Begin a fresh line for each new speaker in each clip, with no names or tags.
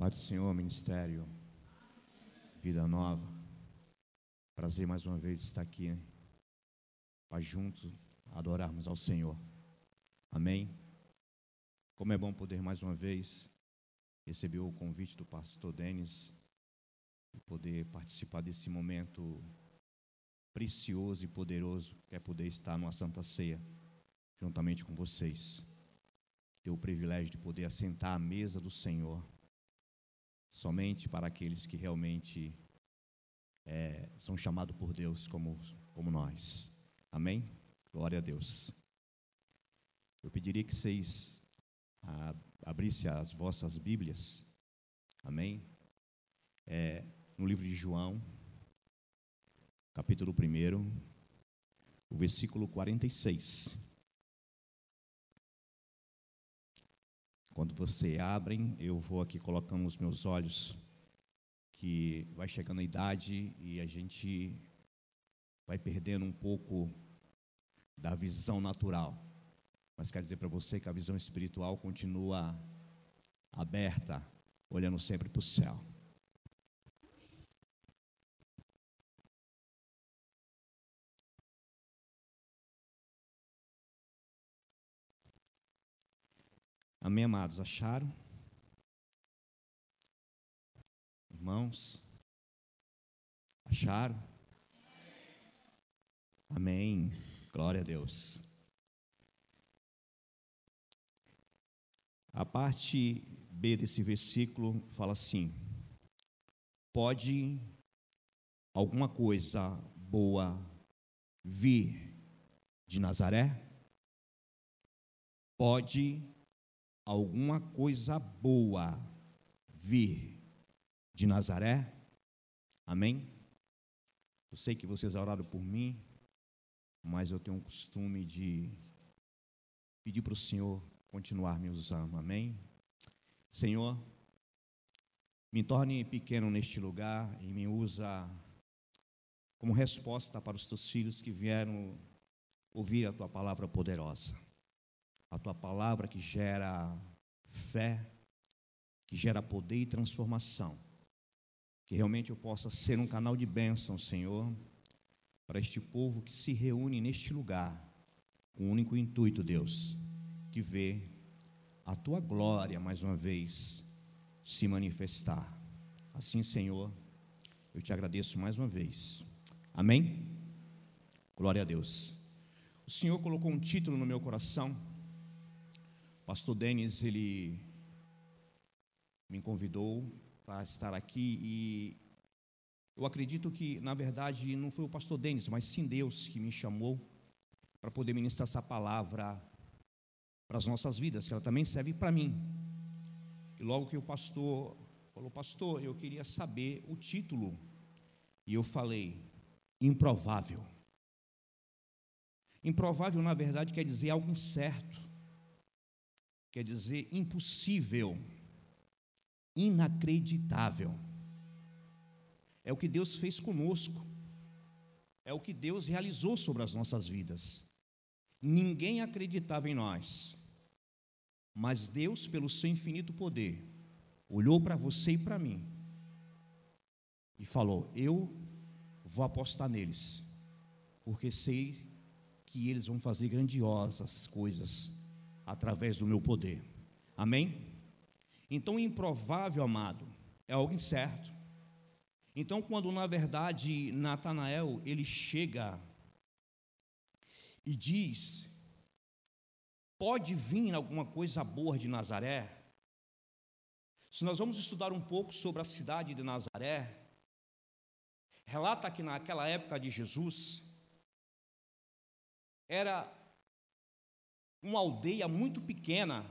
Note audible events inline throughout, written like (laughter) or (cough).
Pai do Senhor, ministério, vida nova. Prazer mais uma vez estar aqui, para juntos adorarmos ao Senhor. Amém? Como é bom poder mais uma vez receber o convite do pastor Denis e poder participar desse momento precioso e poderoso que é poder estar numa santa ceia juntamente com vocês. Ter o privilégio de poder assentar à mesa do Senhor somente para aqueles que realmente é, são chamados por Deus como, como nós. Amém? Glória a Deus. Eu pediria que vocês abrissem as vossas Bíblias. Amém? É, no livro de João, capítulo 1, o versículo 46. Quando você abrem, eu vou aqui colocando os meus olhos, que vai chegando a idade e a gente vai perdendo um pouco da visão natural. Mas quero dizer para você que a visão espiritual continua aberta, olhando sempre para o céu. Amém, amados? Acharam? Irmãos? Acharam? Amém. Glória a Deus. A parte B desse versículo fala assim: Pode alguma coisa boa vir de Nazaré? Pode alguma coisa boa vir de Nazaré? Amém? Eu sei que vocês oraram por mim, mas eu tenho um costume de pedir para o Senhor continuar me usando, amém? Senhor, me torne pequeno neste lugar e me usa como resposta para os teus filhos que vieram ouvir a tua palavra poderosa, a tua palavra que gera fé, que gera poder e transformação, que realmente eu possa ser um canal de bênção, Senhor para este povo que se reúne neste lugar, com o único intuito, Deus, de ver a tua glória mais uma vez se manifestar. Assim, Senhor, eu te agradeço mais uma vez. Amém? Glória a Deus. O Senhor colocou um título no meu coração. Pastor Denis, ele me convidou para estar aqui e eu acredito que, na verdade, não foi o pastor Denis, mas sim Deus que me chamou para poder ministrar essa palavra para as nossas vidas, que ela também serve para mim. E logo que o pastor falou, pastor, eu queria saber o título, e eu falei, improvável. Improvável, na verdade, quer dizer algo incerto, quer dizer impossível, inacreditável. É o que Deus fez conosco. É o que Deus realizou sobre as nossas vidas. Ninguém acreditava em nós. Mas Deus, pelo seu infinito poder, olhou para você e para mim e falou: Eu vou apostar neles, porque sei que eles vão fazer grandiosas coisas através do meu poder. Amém? Então, improvável, amado, é algo incerto. Então, quando na verdade Natanael ele chega e diz: Pode vir alguma coisa boa de Nazaré? Se nós vamos estudar um pouco sobre a cidade de Nazaré, relata que naquela época de Jesus era uma aldeia muito pequena,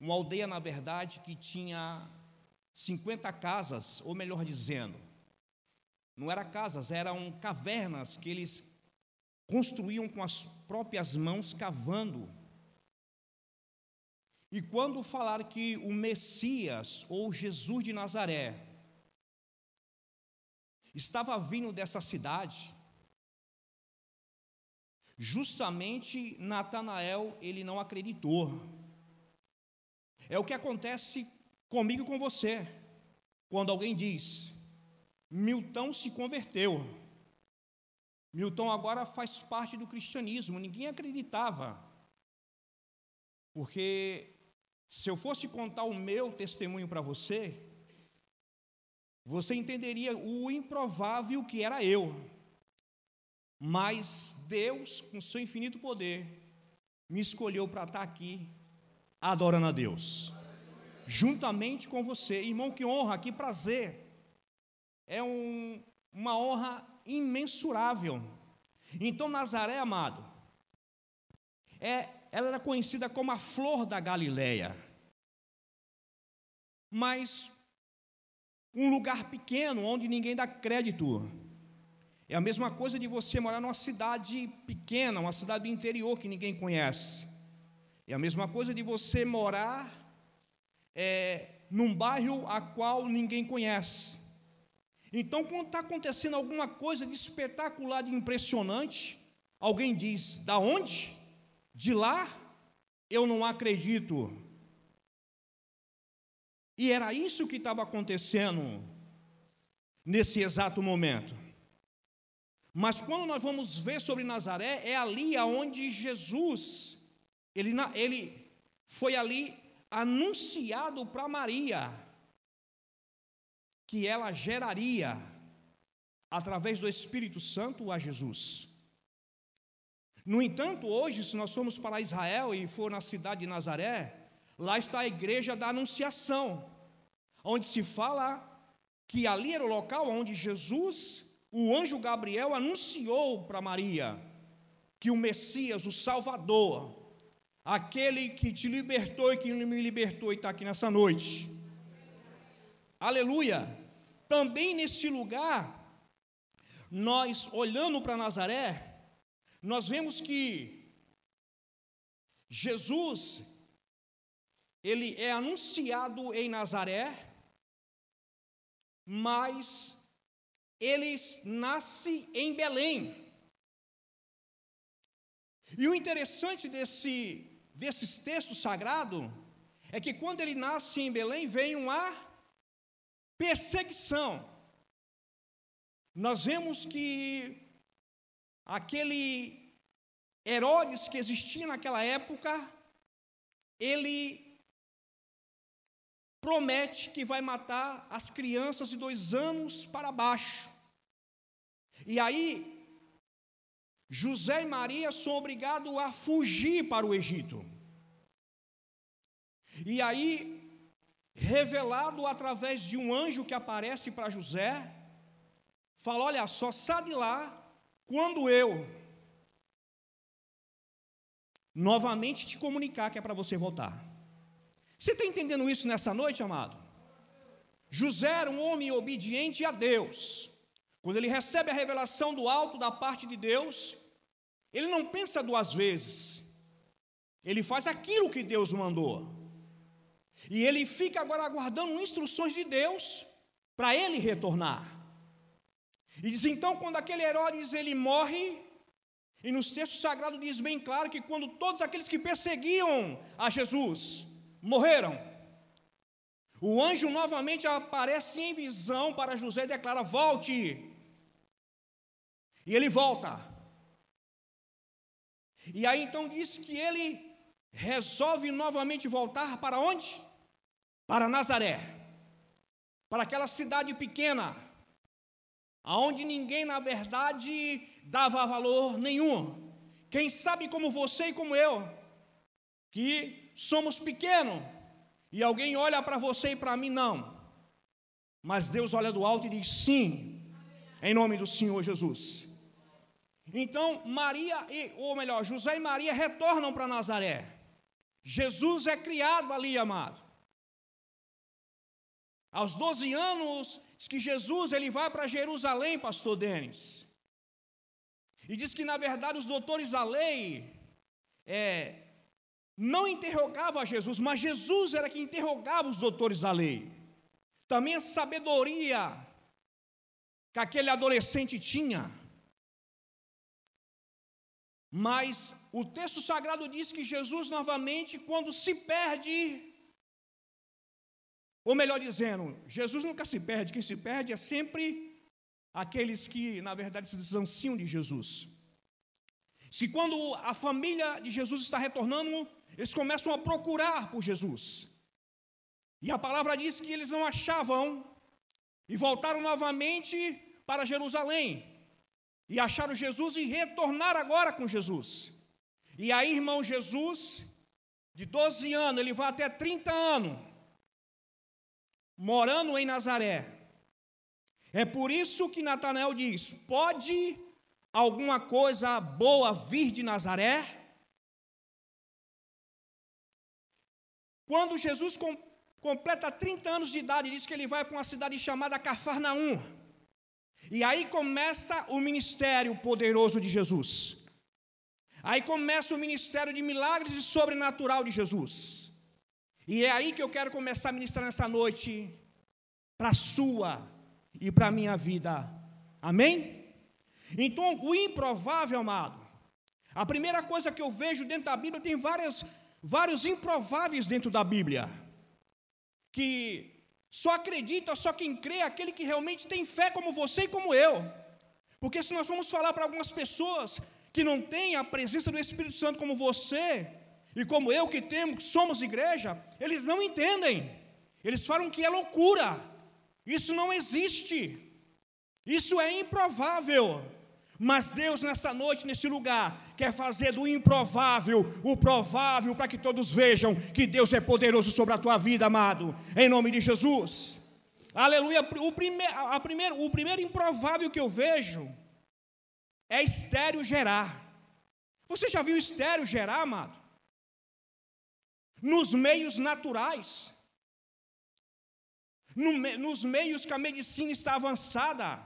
uma aldeia, na verdade, que tinha 50 casas, ou melhor dizendo, não eram casas, eram cavernas que eles construíam com as próprias mãos, cavando. E quando falar que o Messias, ou Jesus de Nazaré, estava vindo dessa cidade, justamente Natanael ele não acreditou. É o que acontece comigo e com você. Quando alguém diz, Milton se converteu. Milton agora faz parte do cristianismo. Ninguém acreditava. Porque se eu fosse contar o meu testemunho para você, você entenderia o improvável que era eu. Mas Deus, com seu infinito poder, me escolheu para estar aqui adorando a Deus. Juntamente com você. Irmão, que honra, que prazer. É um, uma honra imensurável. Então, Nazaré, amado, é, ela era conhecida como a flor da Galileia. Mas um lugar pequeno onde ninguém dá crédito. É a mesma coisa de você morar numa cidade pequena, uma cidade do interior que ninguém conhece. É a mesma coisa de você morar é, num bairro a qual ninguém conhece. Então, quando está acontecendo alguma coisa de espetacular, de impressionante, alguém diz: da onde? De lá? Eu não acredito. E era isso que estava acontecendo nesse exato momento. Mas quando nós vamos ver sobre Nazaré, é ali aonde Jesus, ele, ele foi ali anunciado para Maria, que ela geraria, através do Espírito Santo, a Jesus. No entanto, hoje, se nós formos para Israel e for na cidade de Nazaré, lá está a igreja da Anunciação, onde se fala que ali era o local onde Jesus o anjo Gabriel anunciou para Maria que o Messias, o Salvador, aquele que te libertou e que me libertou e está aqui nessa noite. Aleluia! Também nesse lugar, nós olhando para Nazaré, nós vemos que Jesus, ele é anunciado em Nazaré, mas ele nasce em Belém. E o interessante desse, desses textos sagrados é que quando ele nasce em Belém, vem uma perseguição. Nós vemos que aquele Herodes que existia naquela época, ele promete que vai matar as crianças de dois anos para baixo. E aí, José e Maria são obrigados a fugir para o Egito. E aí, revelado através de um anjo que aparece para José, fala: Olha, só sai de lá quando eu novamente te comunicar que é para você voltar. Você está entendendo isso nessa noite, amado? José era um homem obediente a Deus. Quando ele recebe a revelação do alto da parte de Deus, ele não pensa duas vezes. Ele faz aquilo que Deus mandou. E ele fica agora aguardando instruções de Deus para ele retornar. E diz então, quando aquele Herodes ele morre, e nos textos sagrados diz bem claro que quando todos aqueles que perseguiam a Jesus, morreram. O anjo novamente aparece em visão para José e declara: Volte. E ele volta. E aí então diz que ele resolve novamente voltar para onde? Para Nazaré. Para aquela cidade pequena, aonde ninguém na verdade dava valor nenhum. Quem sabe como você e como eu, que somos pequenos e alguém olha para você e para mim não. Mas Deus olha do alto e diz sim, em nome do Senhor Jesus. Então, Maria, ou melhor, José e Maria retornam para Nazaré. Jesus é criado ali, amado. Aos 12 anos, diz que Jesus ele vai para Jerusalém, pastor Denis. E diz que, na verdade, os doutores da lei é, não interrogava Jesus, mas Jesus era que interrogava os doutores da lei. Também a sabedoria que aquele adolescente tinha. Mas o texto sagrado diz que Jesus, novamente, quando se perde, Ou melhor dizendo, Jesus nunca se perde, quem se perde é sempre aqueles que, na verdade, se distanciam de Jesus. Se quando a família de Jesus está retornando, eles começam a procurar por Jesus. E a palavra diz que eles não achavam e voltaram novamente para Jerusalém. E acharam Jesus e retornaram agora com Jesus. E aí, irmão, Jesus, de 12 anos, ele vai até 30 anos, morando em Nazaré. É por isso que Natanael diz: pode alguma coisa boa vir de Nazaré? Quando Jesus com, completa 30 anos de idade, diz que ele vai para uma cidade chamada Cafarnaum. E aí começa o ministério poderoso de Jesus. Aí começa o ministério de milagres e sobrenatural de Jesus. E é aí que eu quero começar a ministrar nessa noite, para a sua e para a minha vida. Amém? Então, o improvável, amado, a primeira coisa que eu vejo dentro da Bíblia, tem várias, vários improváveis dentro da Bíblia, que só acredita, só quem crê, é aquele que realmente tem fé como você e como eu. Porque se nós formos falar para algumas pessoas que não têm a presença do Espírito Santo como você e como eu que temos, que somos igreja, eles não entendem. Eles falam que é loucura. Isso não existe. Isso é improvável. Mas Deus, nessa noite, nesse lugar, quer fazer do improvável o provável, para que todos vejam que Deus é poderoso sobre a tua vida, amado, em nome de Jesus. Aleluia. O, prime, a primeiro, o primeiro improvável que eu vejo é estéreo gerar. Você já viu estéreo gerar, amado? Nos meios naturais, no, nos meios que a medicina está avançada,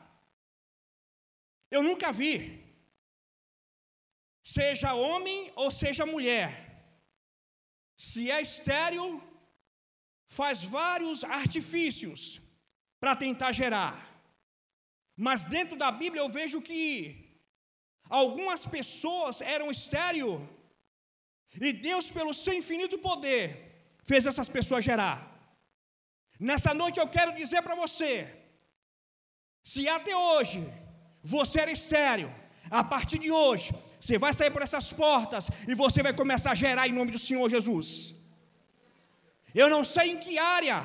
eu nunca vi, seja homem ou seja mulher, se é estéril, faz vários artifícios para tentar gerar. Mas dentro da Bíblia eu vejo que algumas pessoas eram estéril e Deus, pelo seu infinito poder, fez essas pessoas gerar. Nessa noite eu quero dizer para você: se até hoje você era estéreo. A partir de hoje, você vai sair por essas portas e você vai começar a gerar em nome do Senhor Jesus. Eu não sei em que área.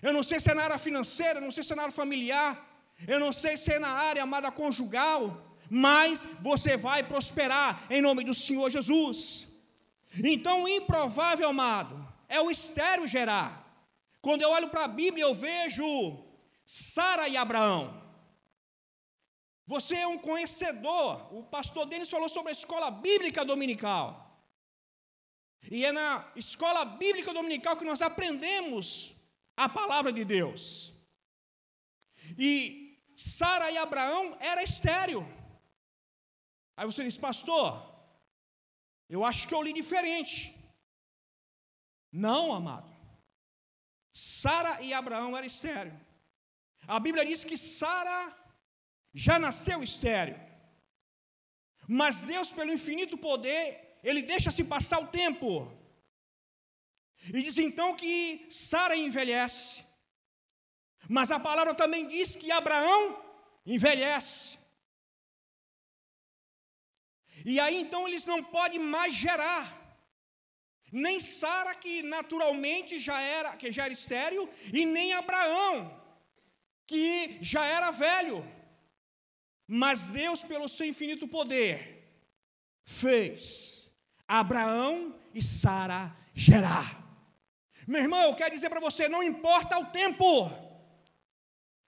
Eu não sei se é na área financeira, não sei se é na área familiar, eu não sei se é na área amada conjugal, mas você vai prosperar em nome do Senhor Jesus. Então, o improvável, amado, é o estéreo gerar. Quando eu olho para a Bíblia, eu vejo Sara e Abraão. Você é um conhecedor. O pastor Denis falou sobre a escola bíblica dominical. E é na escola bíblica dominical que nós aprendemos a palavra de Deus. E Sara e Abraão era estéreo. Aí você diz, pastor, eu acho que eu li diferente. Não, amado. Sara e Abraão eram estéreo. A Bíblia diz que Sara já nasceu estéreo. Mas Deus, pelo infinito poder, Ele deixa se passar o tempo. E diz então que Sara envelhece. Mas a palavra também diz que Abraão envelhece. E aí então eles não podem mais gerar. Nem Sara, que naturalmente já era, que já era estéreo, e nem Abraão, que já era velho. Mas Deus, pelo seu infinito poder, fez Abraão e Sara gerar. Meu irmão, eu quero dizer para você: não importa o tempo,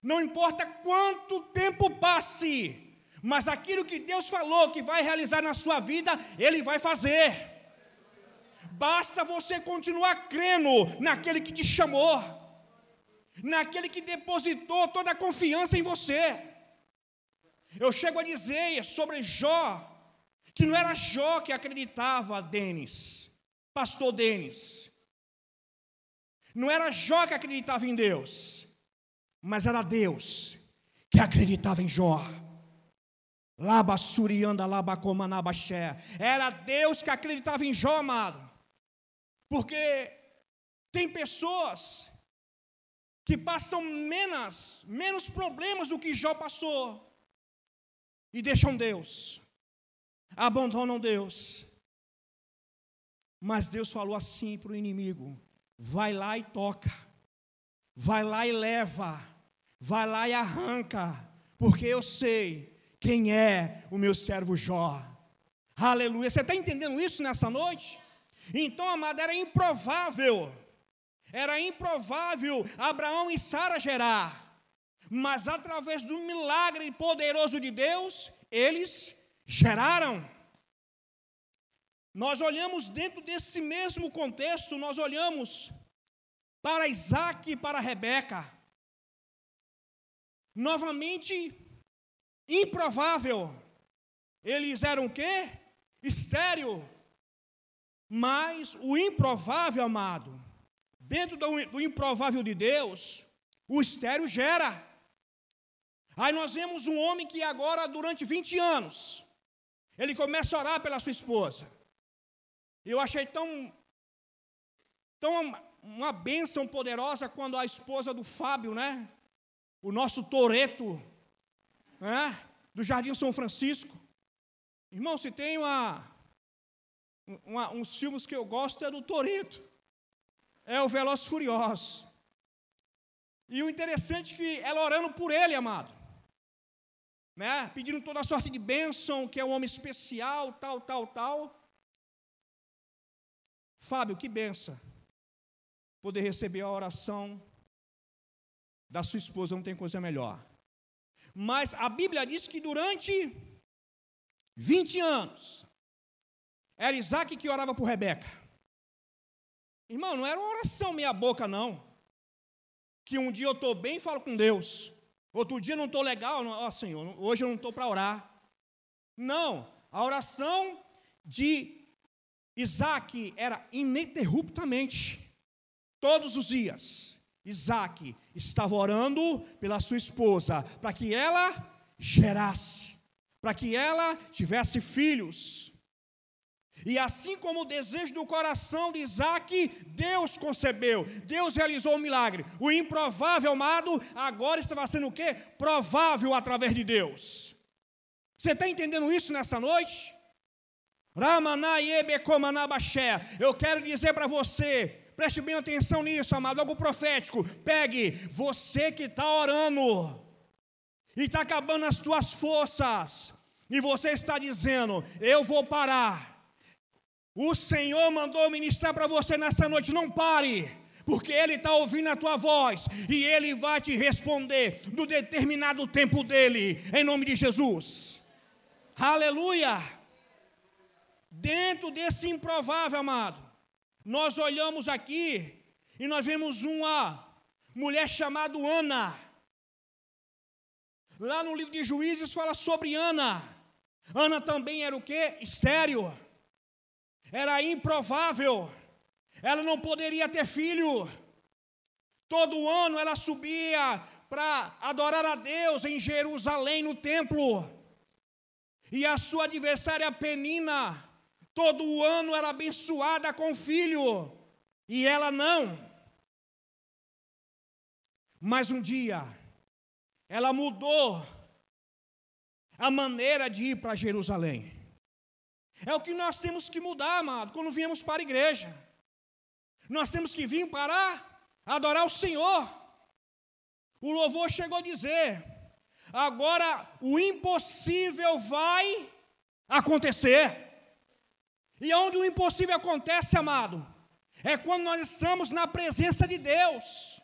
não importa quanto tempo passe, mas aquilo que Deus falou que vai realizar na sua vida, Ele vai fazer. Basta você continuar crendo naquele que te chamou, naquele que depositou toda a confiança em você. Eu chego a dizer sobre Jó, que não era Jó que acreditava Denis, pastor Denis. Não era Jó que acreditava em Deus, mas era Deus que acreditava em Jó. Laba surianda, laba comanabaxé. Era Deus que acreditava em Jó, amado. Porque tem pessoas que passam menos, menos problemas do que Jó passou, e deixam Deus, abandonam Deus. Mas Deus falou assim para o inimigo: vai lá e toca, vai lá e leva, vai lá e arranca, porque eu sei quem é o meu servo Jó. Aleluia. Você está entendendo isso nessa noite? Então, amado, era improvável, era improvável Abraão e Sara gerar, mas através do milagre poderoso de Deus, eles geraram. Nós olhamos dentro desse mesmo contexto, nós olhamos para Isaac e para Rebeca. Novamente, improvável. Eles eram o quê? Estéreo. Mas o improvável, amado, dentro do, do improvável de Deus, o estéreo gera. Aí nós vemos um homem que agora, durante 20 anos, ele começa a orar pela sua esposa. Eu achei tão, tão uma bênção poderosa quando a esposa do Fábio, né? O nosso Toreto, né? Do Jardim São Francisco. Irmão, se tem uma, uma, uns filmes que eu gosto é do Toreto. É o Veloz Furioso. E o interessante é que ela orando por ele, amado. Né? Pedindo toda a sorte de bênção, que é um homem especial, tal, tal, tal. Fábio, que benção poder receber a oração da sua esposa, não tem coisa melhor. Mas a Bíblia diz que durante 20 anos, era Isaac que orava por Rebeca. Irmão, não era uma oração meia boca, não. Que um dia eu estou bem e falo com Deus. Outro dia não estou legal, ó oh, Senhor, hoje eu não estou para orar. Não, a oração de Isaac era ininterruptamente, todos os dias. Isaac estava orando pela sua esposa, para que ela gerasse, para que ela tivesse filhos. E assim como o desejo do coração de Isaac, Deus concebeu, Deus realizou o um milagre. O improvável, amado, agora estava sendo o quê? Provável através de Deus. Você está entendendo isso nessa noite? Eu quero dizer para você, preste bem atenção nisso, amado, algo profético. Pegue você que está orando e está acabando as tuas forças, e você está dizendo: Eu vou parar. O Senhor mandou ministrar para você nessa noite, não pare porque Ele está ouvindo a tua voz e Ele vai te responder no determinado tempo dele, em nome de Jesus. Aleluia! Dentro desse improvável, amado, nós olhamos aqui e nós vemos uma mulher chamada Ana. Lá no livro de Juízes fala sobre Ana. Ana também era o que? Estéreo. Era improvável. Ela não poderia ter filho. Todo ano ela subia para adorar a Deus em Jerusalém, no templo. E a sua adversária Penina todo ano era abençoada com filho, e ela não. Mas um dia, ela mudou a maneira de ir para Jerusalém. É o que nós temos que mudar, amado, quando viemos para a igreja. Nós temos que vir para adorar o Senhor. O louvor chegou a dizer: agora o impossível vai acontecer. E onde o impossível acontece, amado, é quando nós estamos na presença de Deus.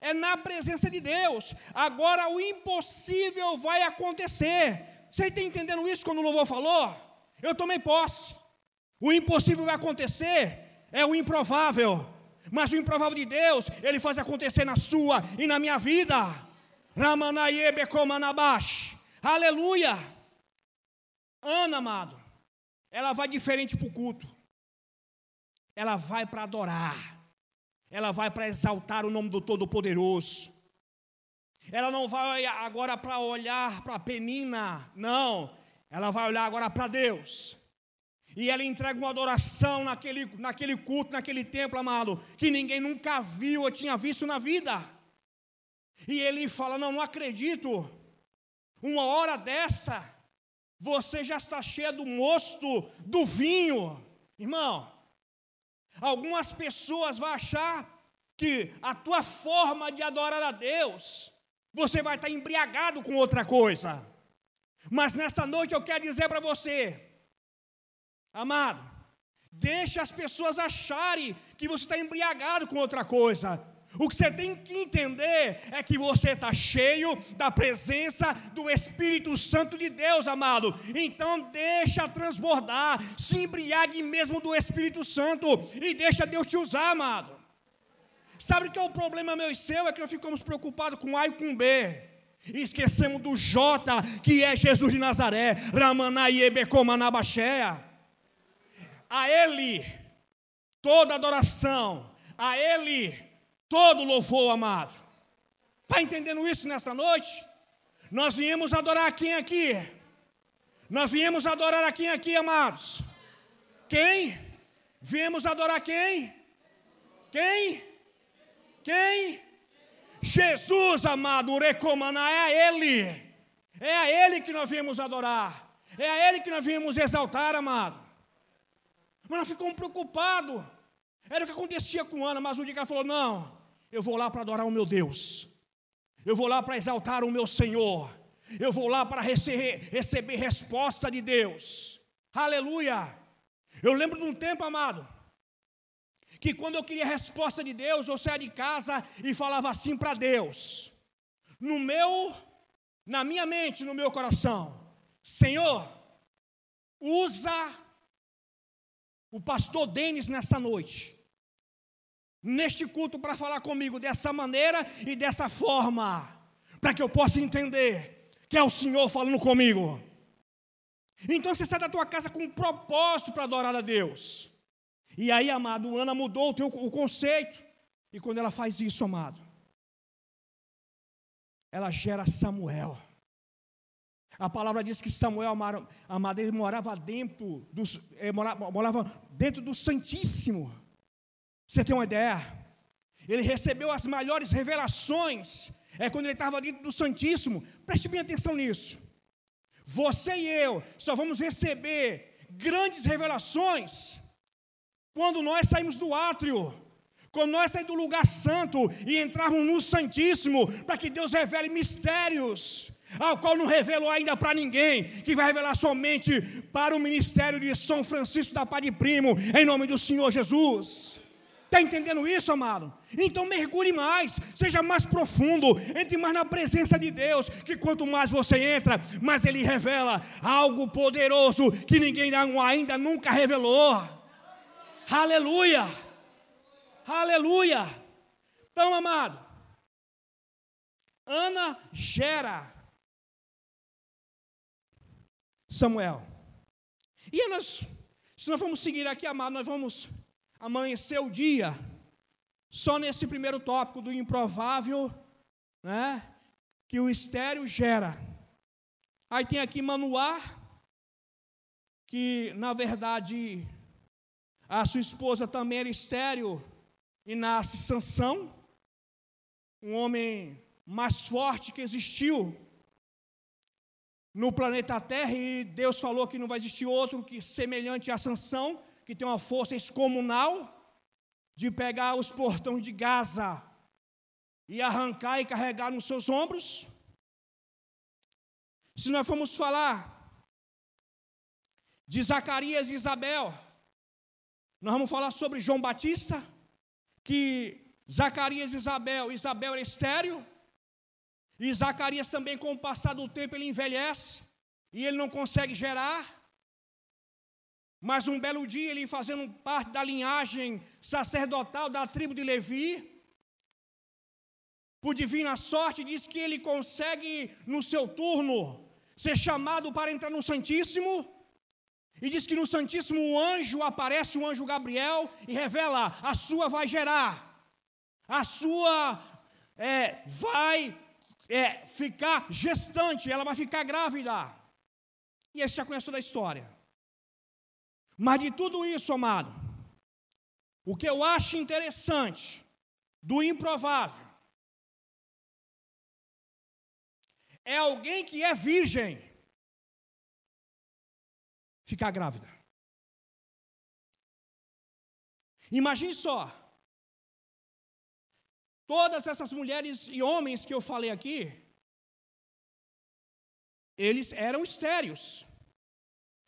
É na presença de Deus. Agora o impossível vai acontecer. Você está entendendo isso quando o louvor falou? Eu tomei posse. O impossível vai acontecer, é o improvável. Mas o improvável de Deus, Ele faz acontecer na sua e na minha vida. Aleluia. Ana, amado, ela vai diferente para o culto. Ela vai para adorar. Ela vai para exaltar o nome do Todo-Poderoso. Ela não vai agora para olhar para a penina, não. Ela vai olhar agora para Deus. E ela entrega uma adoração naquele, naquele culto, naquele templo, amado, que ninguém nunca viu ou tinha visto na vida. E ele fala: Não, não acredito. Uma hora dessa, você já está cheio do mosto do vinho. Irmão, algumas pessoas vão achar que a tua forma de adorar a Deus, você vai estar embriagado com outra coisa. Mas nessa noite eu quero dizer para você, amado, deixe as pessoas acharem que você está embriagado com outra coisa. O que você tem que entender é que você está cheio da presença do Espírito Santo de Deus, amado. Então deixa transbordar, se embriague mesmo do Espírito Santo e deixa Deus te usar, amado. Sabe o que é o problema meu e seu? É que nós ficamos preocupados com A e com B. E esquecemos do J, que é Jesus de Nazaré, Ramanaiebecomanabaxéia. A Ele, toda adoração, a Ele, todo louvor, amado. Está entendendo isso nessa noite? Nós viemos adorar quem aqui? Nós viemos adorar a quem aqui, amados? Quem? Viemos adorar quem? Quem? Quem? Jesus, amado, é a Ele. É a Ele que nós viemos adorar. É a Ele que nós viemos exaltar, amado. Mas nós ficamos preocupados. Era o que acontecia com Ana, mas o dia ela falou: Não, eu vou lá para adorar o meu Deus. Eu vou lá para exaltar o meu Senhor. Eu vou lá para receber, receber resposta de Deus. Aleluia. Eu lembro de um tempo, amado, que quando eu queria resposta de Deus, eu saía de casa e falava assim para Deus, no meu, na minha mente, no meu coração: Senhor, usa o pastor Denis nessa noite, neste culto, para falar comigo dessa maneira e dessa forma, para que eu possa entender que é o Senhor falando comigo. Então você sai da tua casa com um propósito para adorar a Deus. E aí, amado, Ana mudou o, teu, o conceito. E quando ela faz isso, amado, ela gera Samuel. A palavra diz que Samuel, amado, ele morava dentro do, morava, morava dentro do Santíssimo. Você tem uma ideia? Ele recebeu as maiores revelações. É quando ele estava dentro do Santíssimo. Preste bem atenção nisso. Você e eu só vamos receber grandes revelações quando nós saímos do átrio, quando nós saímos do lugar santo e entrarmos no Santíssimo, para que Deus revele mistérios, ao qual não revelou ainda para ninguém, que vai revelar somente para o ministério de São Francisco da Padre Primo, em nome do Senhor Jesus. Está entendendo isso, amado? Então mergulhe mais, seja mais profundo, entre mais na presença de Deus, que quanto mais você entra, mais Ele revela algo poderoso que ninguém ainda nunca revelou. Aleluia! Aleluia! Então, amado, Ana gera Samuel. E nós, se nós vamos seguir aqui, amado, nós vamos amanhecer o dia só nesse primeiro tópico do improvável, né? Que o estéreo gera. Aí tem aqui Manoá, que na verdade a sua esposa também era estéreo e nasce Sansão, um homem mais forte que existiu no planeta Terra e Deus falou que não vai existir outro que semelhante a Sansão, que tem uma força excomunal de pegar os portões de Gaza e arrancar e carregar nos seus ombros. Se nós formos falar de Zacarias e Isabel, nós vamos falar sobre João Batista, que Zacarias e Isabel, Isabel era estéreo, e Zacarias também, com o passar do tempo, ele envelhece, e ele não consegue gerar. Mas um belo dia, ele fazendo parte da linhagem sacerdotal da tribo de Levi, por divina sorte, diz que ele consegue, no seu turno, ser chamado para entrar no Santíssimo, e diz que no Santíssimo um anjo aparece, o anjo Gabriel, e revela: a sua vai gerar, a sua é, vai é, ficar gestante, ela vai ficar grávida. E esse já conhece toda a história. Mas de tudo isso, amado, o que eu acho interessante do improvável é alguém que é virgem ficar grávida. Imagine só, todas essas mulheres e homens que eu falei aqui, eles eram estéreos.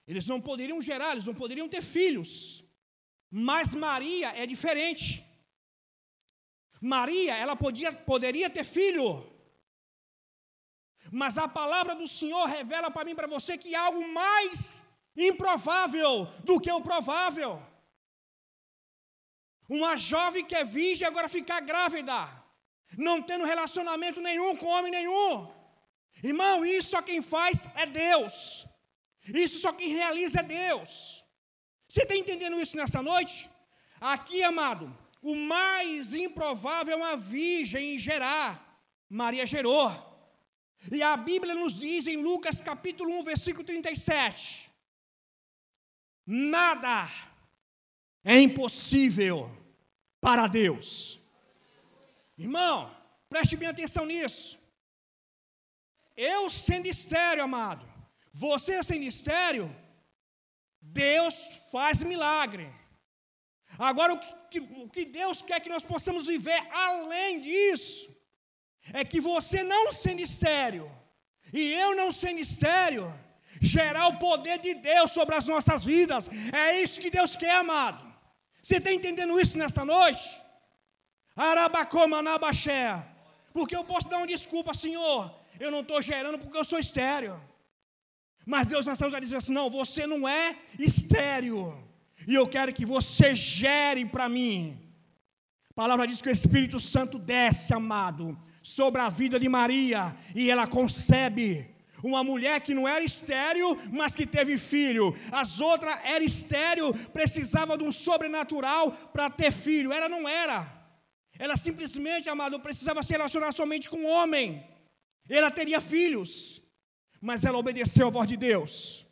Eles não poderiam gerar, eles não poderiam ter filhos. Mas Maria é diferente. Maria, ela podia, poderia ter filho. Mas a palavra do Senhor revela para mim, para você, que algo mais improvável do que o provável. Uma jovem que é virgem agora ficar grávida, não tendo relacionamento nenhum com homem nenhum. Irmão, isso só quem faz é Deus. Isso só quem realiza é Deus. Você está entendendo isso nessa noite? Aqui, amado, o mais improvável é uma virgem gerar. Maria gerou. E a Bíblia nos diz em Lucas capítulo 1, versículo 37: Nada é impossível para Deus. Irmão, preste bem atenção nisso. Eu sendo estéreo, amado, você sem mistério, Deus faz milagre. Agora, o que, o que Deus quer que nós possamos viver além disso, é que você não sendo estéreo, e eu não sendo estéreo, gerar o poder de Deus sobre as nossas vidas. É isso que Deus quer, amado. Você está entendendo isso nessa noite? Arabacoma nabaxé. Porque eu posso dar uma desculpa, Senhor. Eu não estou gerando porque eu sou estéreo. Mas Deus noite está dizendo assim: não, você não é estéreo. E eu quero que você gere para mim. A palavra diz que o Espírito Santo desce, amado, sobre a vida de Maria e ela concebe. Uma mulher que não era estéreo, mas que teve filho. As outras era estéreo, precisava de um sobrenatural para ter filho. Ela não era. Ela simplesmente, amado, precisava se relacionar somente com o homem. Ela teria filhos mas ela obedeceu à voz de Deus,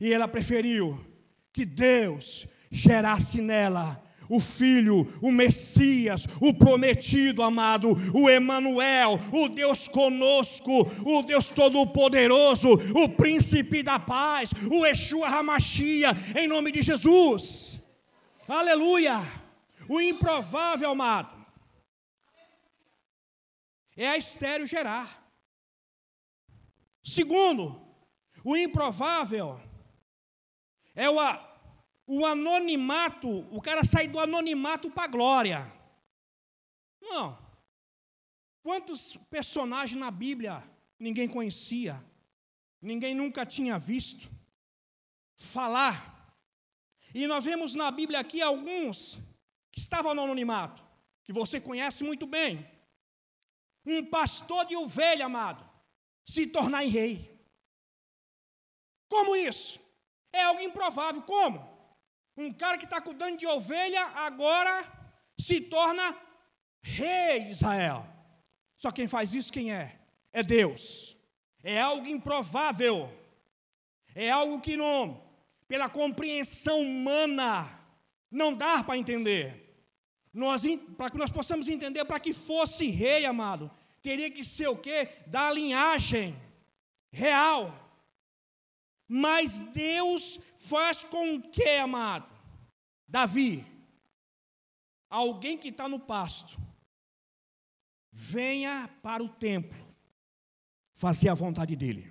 e ela preferiu que Deus gerasse nela o filho, o Messias, o prometido, amado, o Emanuel, o Deus conosco, o Deus todo-poderoso, o príncipe da paz, o Yeshua Hamashia, em nome de Jesus. Aleluia! O improvável, amado, é a estéreo gerar. Segundo, o improvável é o, o anonimato, o cara sai do anonimato para a glória. Não. Quantos personagens na Bíblia ninguém conhecia, ninguém nunca tinha visto falar? E nós vemos na Bíblia aqui alguns que estavam no anonimato, que você conhece muito bem. Um pastor de ovelha, amado, se tornar rei. Como isso? É algo improvável. Como? Um cara que está cuidando de ovelha agora se torna rei de Israel. Só quem faz isso quem é? É Deus. É algo improvável. É algo que não, pela compreensão humana, não dá para entender. Nós, para que nós possamos entender, para que fosse rei, amado, teria que ser o quê? Da linhagem real. Mas Deus faz com que, amado? Davi, alguém que está no pasto, venha para o templo fazer a vontade dele.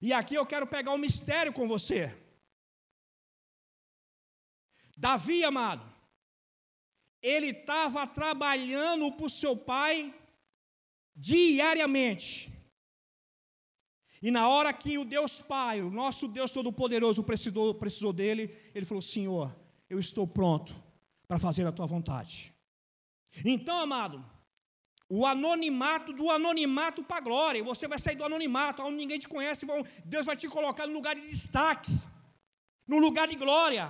E aqui eu quero pegar um mistério com você. Davi, amado, ele estava trabalhando para o seu pai diariamente. E na hora que o Deus Pai, o nosso Deus Todo-Poderoso, precisou, precisou dele, ele falou: Senhor, eu estou pronto para fazer a tua vontade. Então, amado, o anonimato do anonimato para a glória. Você vai sair do anonimato, onde ninguém te conhece, Deus vai te colocar no lugar de destaque, no lugar de glória.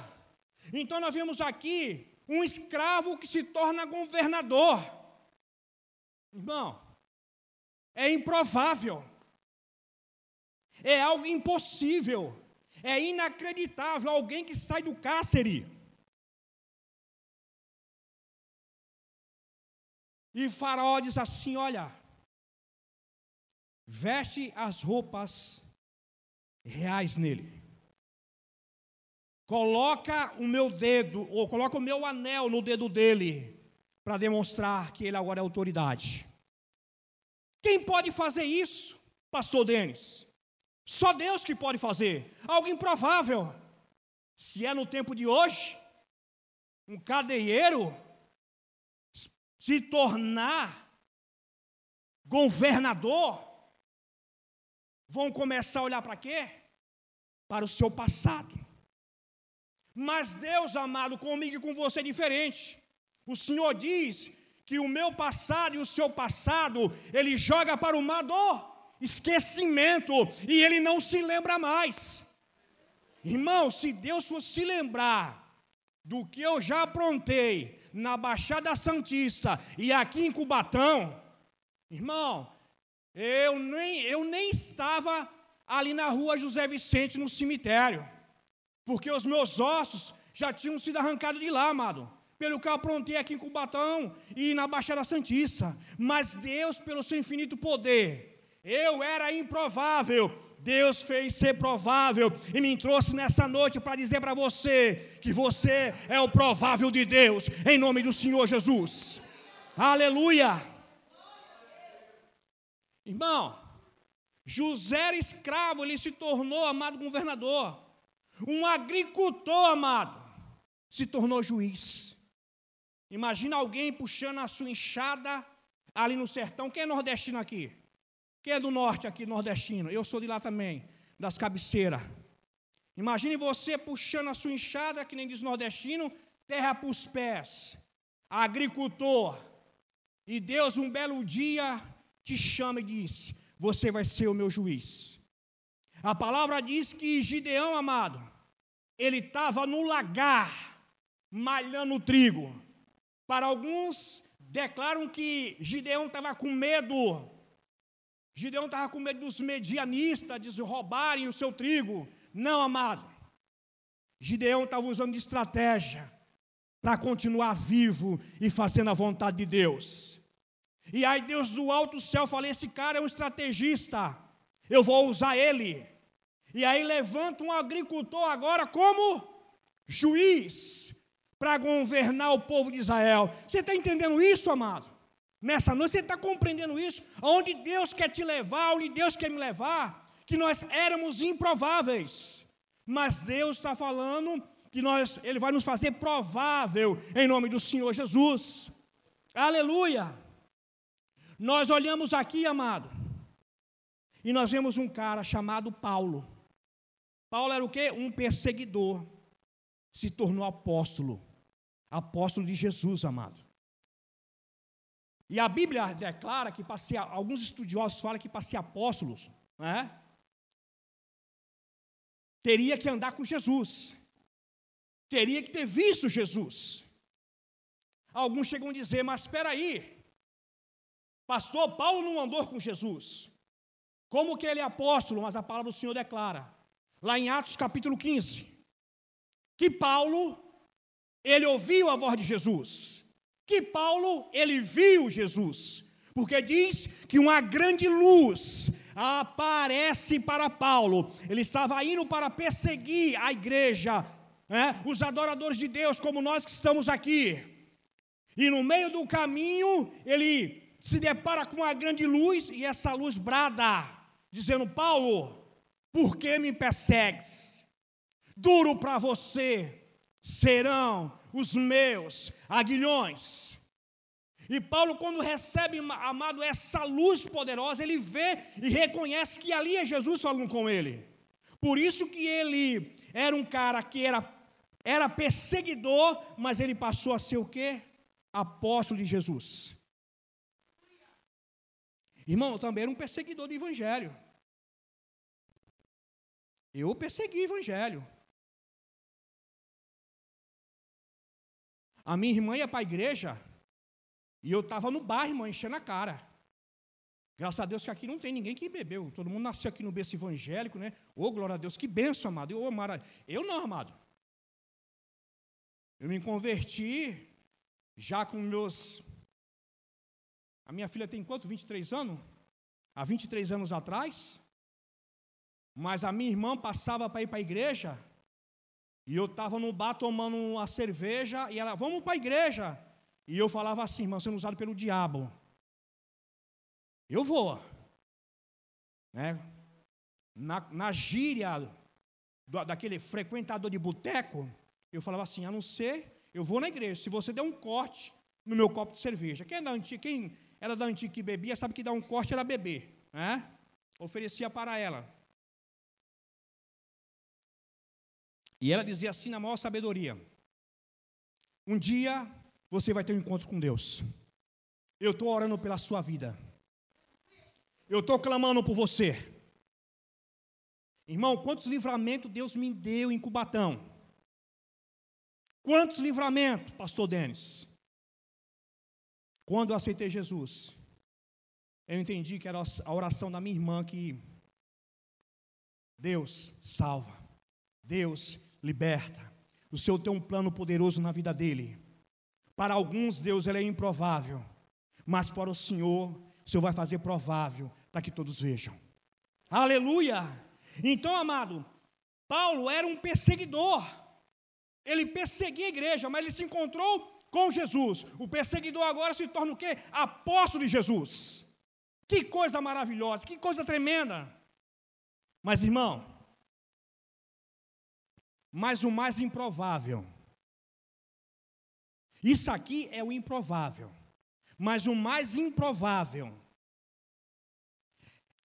Então, nós vemos aqui um escravo que se torna governador. Irmão, é improvável, é algo impossível, É inacreditável alguém que sai do cárcere. E Faraó diz assim: Olha, veste as roupas reais nele. Coloca o meu dedo, ou coloca o meu anel no dedo dele, para demonstrar que ele agora é autoridade. Quem pode fazer isso, pastor Denis? Só Deus que pode fazer. Algo improvável. Se é no tempo de hoje, um cadeieiro se tornar governador, vão começar a olhar para quê? Para o seu passado. Mas Deus, amado, comigo e com você é diferente. O Senhor diz que o meu passado e o seu passado, ele joga para o mar do esquecimento e ele não se lembra mais. Irmão, se Deus fosse se lembrar do que eu já aprontei na Baixada Santista e aqui em Cubatão, irmão, eu nem, eu nem estava ali na rua José Vicente, no cemitério, porque os meus ossos já tinham sido arrancados de lá, amado, pelo que eu aprontei aqui em Cubatão e na Baixada Santista. Mas Deus, pelo seu infinito poder, eu era improvável, Deus fez ser provável e me trouxe nessa noite para dizer para você que você é o provável de Deus, em nome do Senhor Jesus. Aleluia! Irmão, José era escravo, ele se tornou, amado, governador. Um agricultor, amado, se tornou juiz. Imagina alguém puxando a sua enxada ali no sertão. Quem é nordestino aqui? Quem é do norte aqui, nordestino? Eu sou de lá também, das cabeceiras. Imagine você puxando a sua enxada, que nem diz nordestino, terra para os pés. Agricultor. E Deus, um belo dia, te chama e diz: Você vai ser o meu juiz. A palavra diz que Gideão, amado, ele estava no lagar, malhando trigo. Para alguns, declaram que Gideão estava com medo. Gideão estava com medo dos medianistas de roubarem o seu trigo. Não, amado. Gideão estava usando de estratégia para continuar vivo e fazendo a vontade de Deus. E aí Deus do alto céu fala: esse cara é um estrategista, eu vou usar ele. E aí levanta um agricultor agora como juiz para governar o povo de Israel. Você está entendendo isso, amado? Nessa noite você está compreendendo isso? Aonde Deus quer te levar, onde Deus quer me levar? Que nós éramos improváveis, mas Deus está falando que nós, Ele vai nos fazer provável em nome do Senhor Jesus. Aleluia! Nós olhamos aqui, amado, e nós vemos um cara chamado Paulo. Paulo era o quê? Um perseguidor. Se tornou apóstolo. Apóstolo de Jesus, amado. E a Bíblia declara que para ser, alguns estudiosos falam que para ser apóstolos, né, teria que andar com Jesus. Teria que ter visto Jesus. Alguns chegam a dizer, mas espera aí, Pastor Paulo não andou com Jesus. Como que ele é apóstolo, mas a palavra do Senhor declara, lá em Atos capítulo 15, que Paulo, ele ouviu a voz de Jesus, que Paulo, ele viu Jesus, porque diz que uma grande luz aparece para Paulo, ele estava indo para perseguir a igreja, né, os adoradores de Deus, como nós que estamos aqui, e no meio do caminho, ele se depara com uma grande luz e essa luz brada, dizendo: Paulo, por que me persegues? Duro para você serão os meus aguilhões. E Paulo, quando recebe, amado, essa luz poderosa, ele vê e reconhece que ali é Jesus falando com ele. Por isso que ele era um cara que era, era perseguidor, mas ele passou a ser o quê? Apóstolo de Jesus. Irmão, também era um perseguidor do Evangelho. Eu persegui o Evangelho. A minha irmã ia para a igreja e eu estava no bar, irmã, enchendo a cara. Graças a Deus que aqui não tem ninguém que bebeu. Todo mundo nasceu aqui no berço evangélico, né? Ô, oh, glória a Deus, que benção, amado. Eu, oh, eu não, amado. Eu me converti já com meus. A minha filha tem quanto? 23 anos? Há 23 anos atrás. Mas a minha irmã passava para ir para a igreja. E eu estava no bar tomando uma cerveja. E ela, vamos para a igreja. E eu falava assim, irmão, sendo usado pelo diabo. Eu vou. Né? Na, na gíria do, daquele frequentador de boteco, eu falava assim: a não ser, eu vou na igreja. Se você der um corte no meu copo de cerveja, quem, é da antiga, quem era da antiga que bebia sabe que dar um corte era beber. Né? Oferecia para ela. E ela dizia assim na maior sabedoria: Um dia você vai ter um encontro com Deus. Eu estou orando pela sua vida. Eu estou clamando por você. Irmão, quantos livramentos Deus me deu em Cubatão? Quantos livramentos, pastor Denis? Quando eu aceitei Jesus, eu entendi que era a oração da minha irmã que Deus salva, Deus liberta. O Senhor tem um plano poderoso na vida dele. Para alguns, Deus ele é improvável, mas para o Senhor, o Senhor vai fazer provável para que todos vejam. Aleluia! Então, amado, Paulo era um perseguidor. Ele perseguia a igreja, mas ele se encontrou com Jesus. O perseguidor agora se torna o quê? Apóstolo de Jesus. Que coisa maravilhosa, que coisa tremenda. Mas, irmão, mas o mais improvável. Isso aqui é o improvável. Mas o mais improvável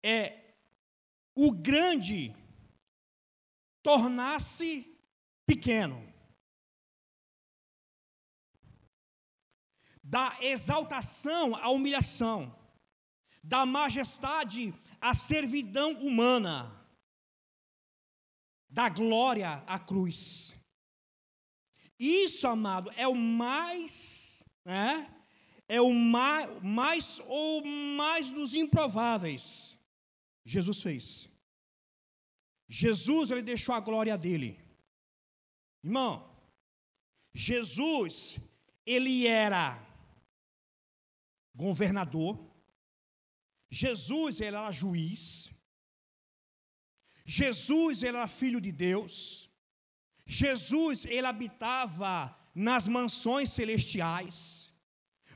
é o grande tornar-se pequeno. Da exaltação à humilhação, da majestade à servidão humana, da glória à cruz. Isso, amado, é o mais, né? É o mais, mais ou mais dos improváveis. Jesus fez. Jesus, ele deixou a glória dele. Irmão, Jesus, ele era governador. Jesus, ele era juiz. Jesus, era filho de Deus. Jesus, ele habitava nas mansões celestiais.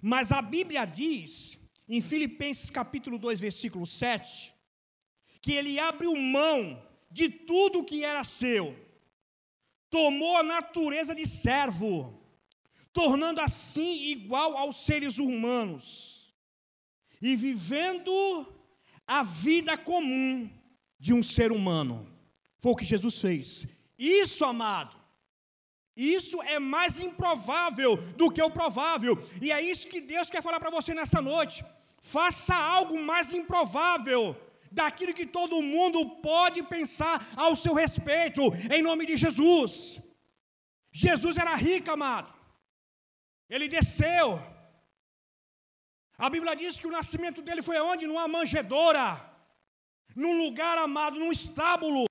Mas a Bíblia diz, em Filipenses capítulo 2, versículo 7, que ele abriu mão de tudo que era seu, tomou a natureza de servo, tornando assim igual aos seres humanos, e vivendo a vida comum de um ser humano. Foi o que Jesus fez. Isso, amado, isso é mais improvável do que o provável, e é isso que Deus quer falar para você nessa noite. Faça algo mais improvável daquilo que todo mundo pode pensar ao seu respeito, em nome de Jesus. Jesus era rico, amado. Ele desceu. A Bíblia diz que o nascimento dele foi onde? Numa manjedoura. Num lugar amado, num estábulo.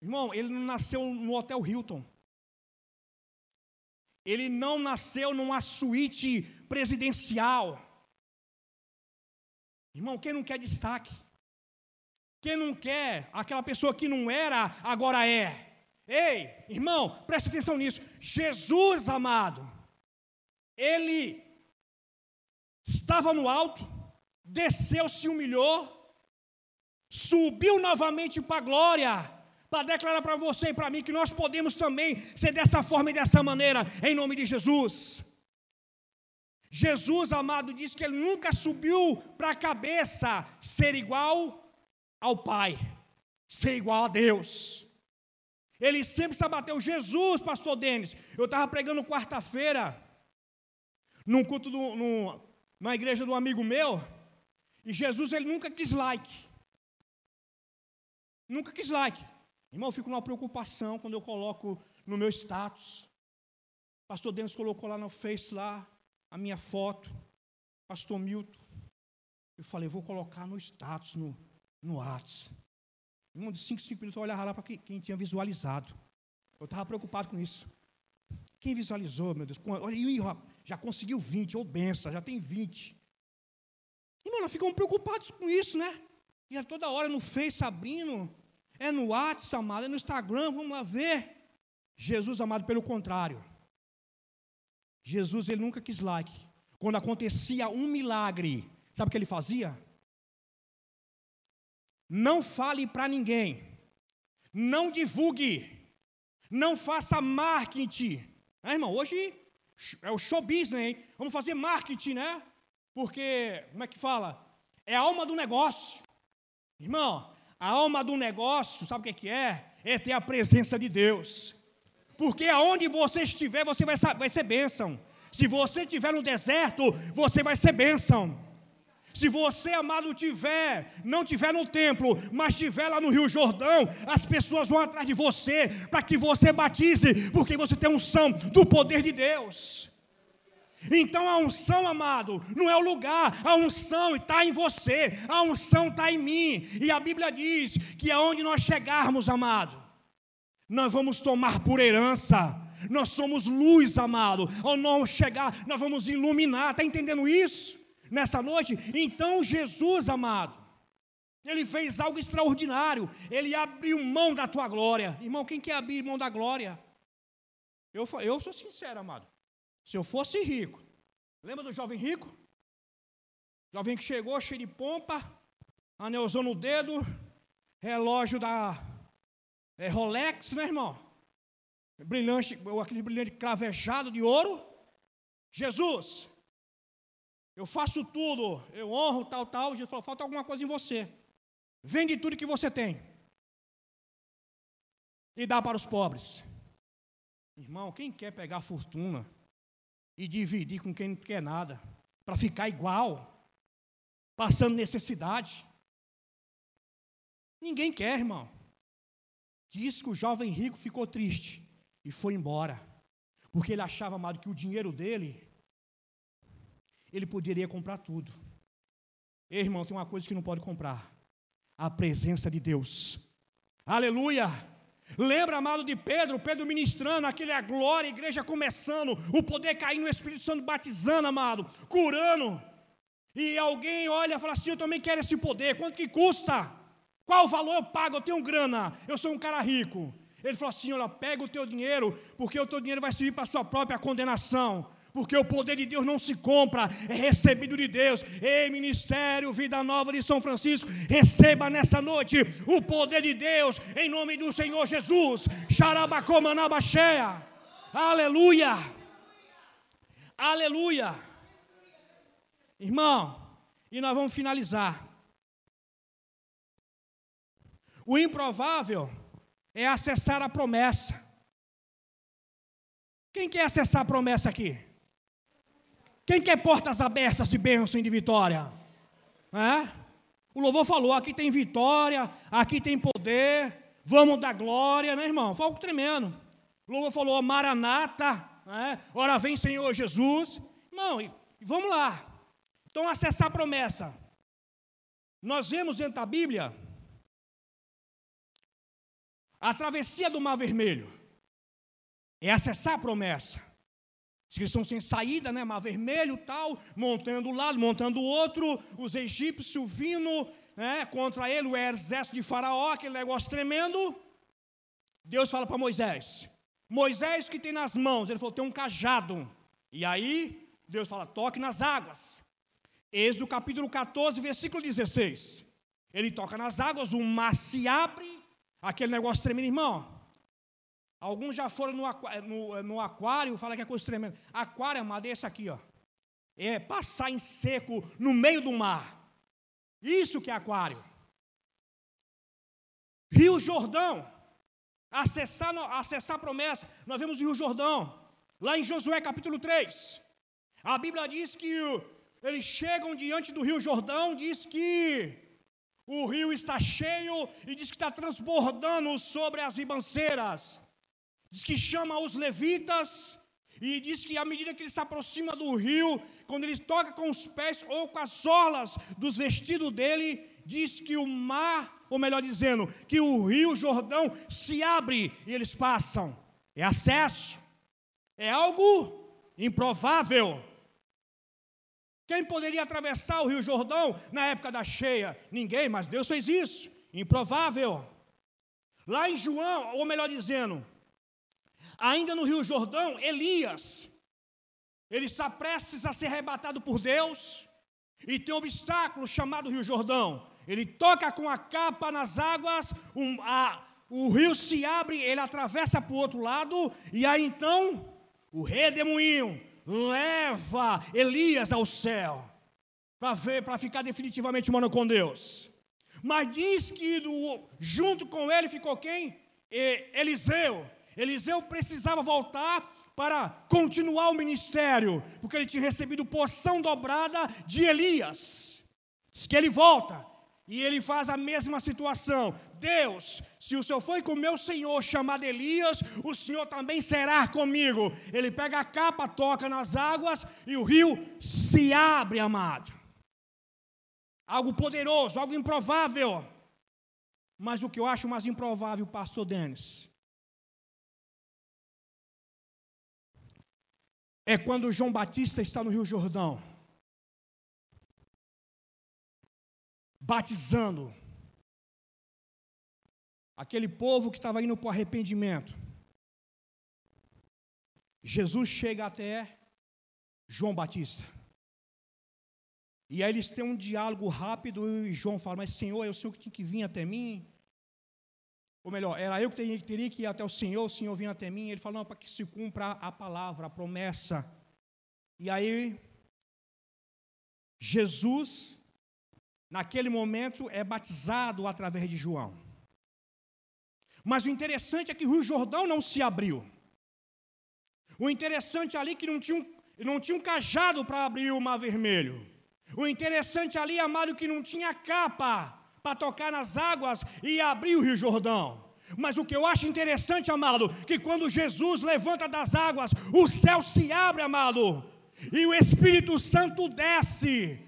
Irmão, ele não nasceu no Hotel Hilton. Ele não nasceu numa suíte presidencial. Irmão, quem não quer destaque? Quem não quer aquela pessoa que não era, agora é? Ei, irmão, preste atenção nisso. Jesus, amado, ele estava no alto, desceu, se humilhou, subiu novamente para a glória, para declarar para você e para mim que nós podemos também ser dessa forma e dessa maneira, em nome de Jesus. Jesus, amado, diz que ele nunca subiu para a cabeça ser igual ao Pai, ser igual a Deus. Ele sempre se abateu. Jesus, pastor Denis, eu estava pregando quarta-feira, num culto, do, num, na igreja um amigo meu, e Jesus, ele nunca quis like. Nunca quis like. Irmão, eu fico numa preocupação quando eu coloco no meu status. Pastor Denis colocou lá no Face lá, a minha foto, pastor Milton. Eu falei, vou colocar no status, no, no WhatsApp. Um de 5, 5 minutos eu olhava lá para quem tinha visualizado. Eu estava preocupado com isso. Quem visualizou, meu Deus? Olha, já conseguiu 20, ou benção, já tem 20. E, mano, ficam preocupados com isso, né? E toda hora no Face abrindo, é no WhatsApp, amado, é no Instagram, vamos lá ver. Jesus, amado, pelo contrário. Jesus, ele nunca quis like. Quando acontecia um milagre, sabe o que ele fazia? Não fale para ninguém. Não divulgue. Não faça marketing. É, irmão, hoje é o show business, hein? Vamos fazer marketing, né? Porque, como é que fala? É a alma do negócio. Irmão, a alma do negócio, sabe o que é? É ter a presença de Deus. Porque aonde você estiver, você vai, ser bênção. Se você estiver no deserto, você vai ser bênção. Se você, amado, tiver, não tiver no templo, mas estiver lá no Rio Jordão, as pessoas vão atrás de você para que você batize, porque você tem unção do poder de Deus. Então a unção, amado, não é o lugar, a unção está em você, a unção está em mim. E a Bíblia diz que aonde nós chegarmos, amado, nós vamos tomar por herança. Nós somos luz, amado. Ao nós chegar, nós vamos iluminar. Está entendendo isso? nessa noite. Então, Jesus, amado, ele fez algo extraordinário. Ele abriu mão da tua glória. Irmão, quem quer abrir mão da glória? Eu, eu sou sincero, amado. Se eu fosse rico, lembra do jovem rico? Jovem que chegou cheio de pompa, anelzão no dedo, relógio da é, Rolex, né, irmão? Brilhante, aquele brilhante cravejado de ouro. Jesus, eu faço tudo, eu honro, tal, tal. Jesus falou: falta alguma coisa em você. Vende tudo que você tem e dá para os pobres. Irmão, quem quer pegar fortuna e dividir com quem não quer nada, para ficar igual, passando necessidade? Ninguém quer, irmão. Diz que o jovem rico ficou triste e foi embora, porque ele achava, amado, que o dinheiro dele ele poderia comprar tudo. Irmão, tem uma coisa que não pode comprar: a presença de Deus. Aleluia! Lembra, amado de Pedro, Pedro ministrando, aquele a glória, a igreja começando, o poder caindo, o Espírito Santo batizando, amado, curando. E alguém olha e fala assim: Eu também quero esse poder, quanto que custa? Qual o valor eu pago? Eu tenho grana, eu sou um cara rico. Ele falou assim: Olha, pega o teu dinheiro, porque o teu dinheiro vai servir para a sua própria condenação porque o poder de Deus não se compra, é recebido de Deus. Ei, Ministério Vida Nova de São Francisco, receba nessa noite o poder de Deus, em nome do Senhor Jesus. Xarabacomanabachea. Aleluia. Aleluia. Irmão, e nós vamos finalizar. O improvável é acessar a promessa. Quem quer acessar a promessa aqui? Quem quer portas abertas de bênção e de vitória? É? O louvor falou: aqui tem vitória, aqui tem poder, vamos dar glória, né, irmão? Foi algo tremendo. O louvor falou: Maranata, é? ora vem Senhor Jesus. Irmão, e, vamos lá. Então, acessar a promessa. Nós vemos dentro da Bíblia a travessia do Mar Vermelho é acessar a promessa. Eles estão sem saída, né? Mar vermelho tal, montando um lado, montando o outro, os egípcios vindo né, contra ele, o exército de Faraó, aquele negócio tremendo. Deus fala para Moisés: Moisés, que tem nas mãos? Ele falou: tem um cajado. E aí, Deus fala: toque nas águas. Êxodo capítulo 14, versículo 16. Ele toca nas águas, o mar se abre, aquele negócio tremendo, irmão. Alguns já foram no, no, no aquário, fala que é coisa tremenda. Aquário, amado, é esse aqui, ó. É passar em seco no meio do mar. Isso que é aquário. Rio Jordão. Acessar, acessar a promessa. Nós vemos o Rio Jordão. Lá em Josué capítulo 3. A Bíblia diz que eles chegam diante do Rio Jordão, diz que o rio está cheio e diz que está transbordando sobre as ribanceiras diz que chama os levitas e diz que à medida que ele se aproxima do rio, quando ele toca com os pés ou com as solas dos vestidos dele, diz que o mar, ou melhor dizendo, que o rio Jordão se abre e eles passam. É acesso. É algo improvável. Quem poderia atravessar o rio Jordão na época da cheia? Ninguém, mas Deus fez isso. Improvável. Lá em João, ou melhor dizendo, ainda no rio Jordão, Elias, ele está prestes a ser arrebatado por Deus, e tem um obstáculo chamado Rio Jordão. Ele toca com a capa nas águas, um, a, o rio se abre, ele atravessa para o outro lado, e aí então o redemoinho leva Elias ao céu para ver, para ficar definitivamente humano com Deus. Mas diz que no, junto com ele ficou quem? Eliseu. Eliseu precisava voltar para continuar o ministério, porque ele tinha recebido porção dobrada de Elias. Diz que ele volta e ele faz a mesma situação. Deus, se o Senhor foi com meu Senhor chamado Elias, o Senhor também será comigo. Ele pega a capa, toca nas águas e o rio se abre, amado. Algo poderoso, algo improvável. Mas o que eu acho mais improvável, pastor Denis, é quando João Batista está no Rio Jordão, batizando aquele povo que estava indo para o arrependimento. Jesus chega até João Batista. E aí eles têm um diálogo rápido e João fala: Mas Senhor, é o Senhor que tinha que vir até mim? Ou melhor, era eu que teria, teria que ir até o Senhor, o Senhor vinha até mim. Ele falou: Não, para que se cumpra a palavra, a promessa. E aí, Jesus, naquele momento, é batizado através de João. Mas o interessante é que o Rio Jordão não se abriu. O interessante ali é que não tinha um, não tinha um cajado para abrir o mar vermelho. O interessante ali, amado, é que não tinha capa para tocar nas águas e abrir o Rio Jordão. Mas o que eu acho interessante, amado, que quando Jesus levanta das águas, o céu se abre, amado, e o Espírito Santo desce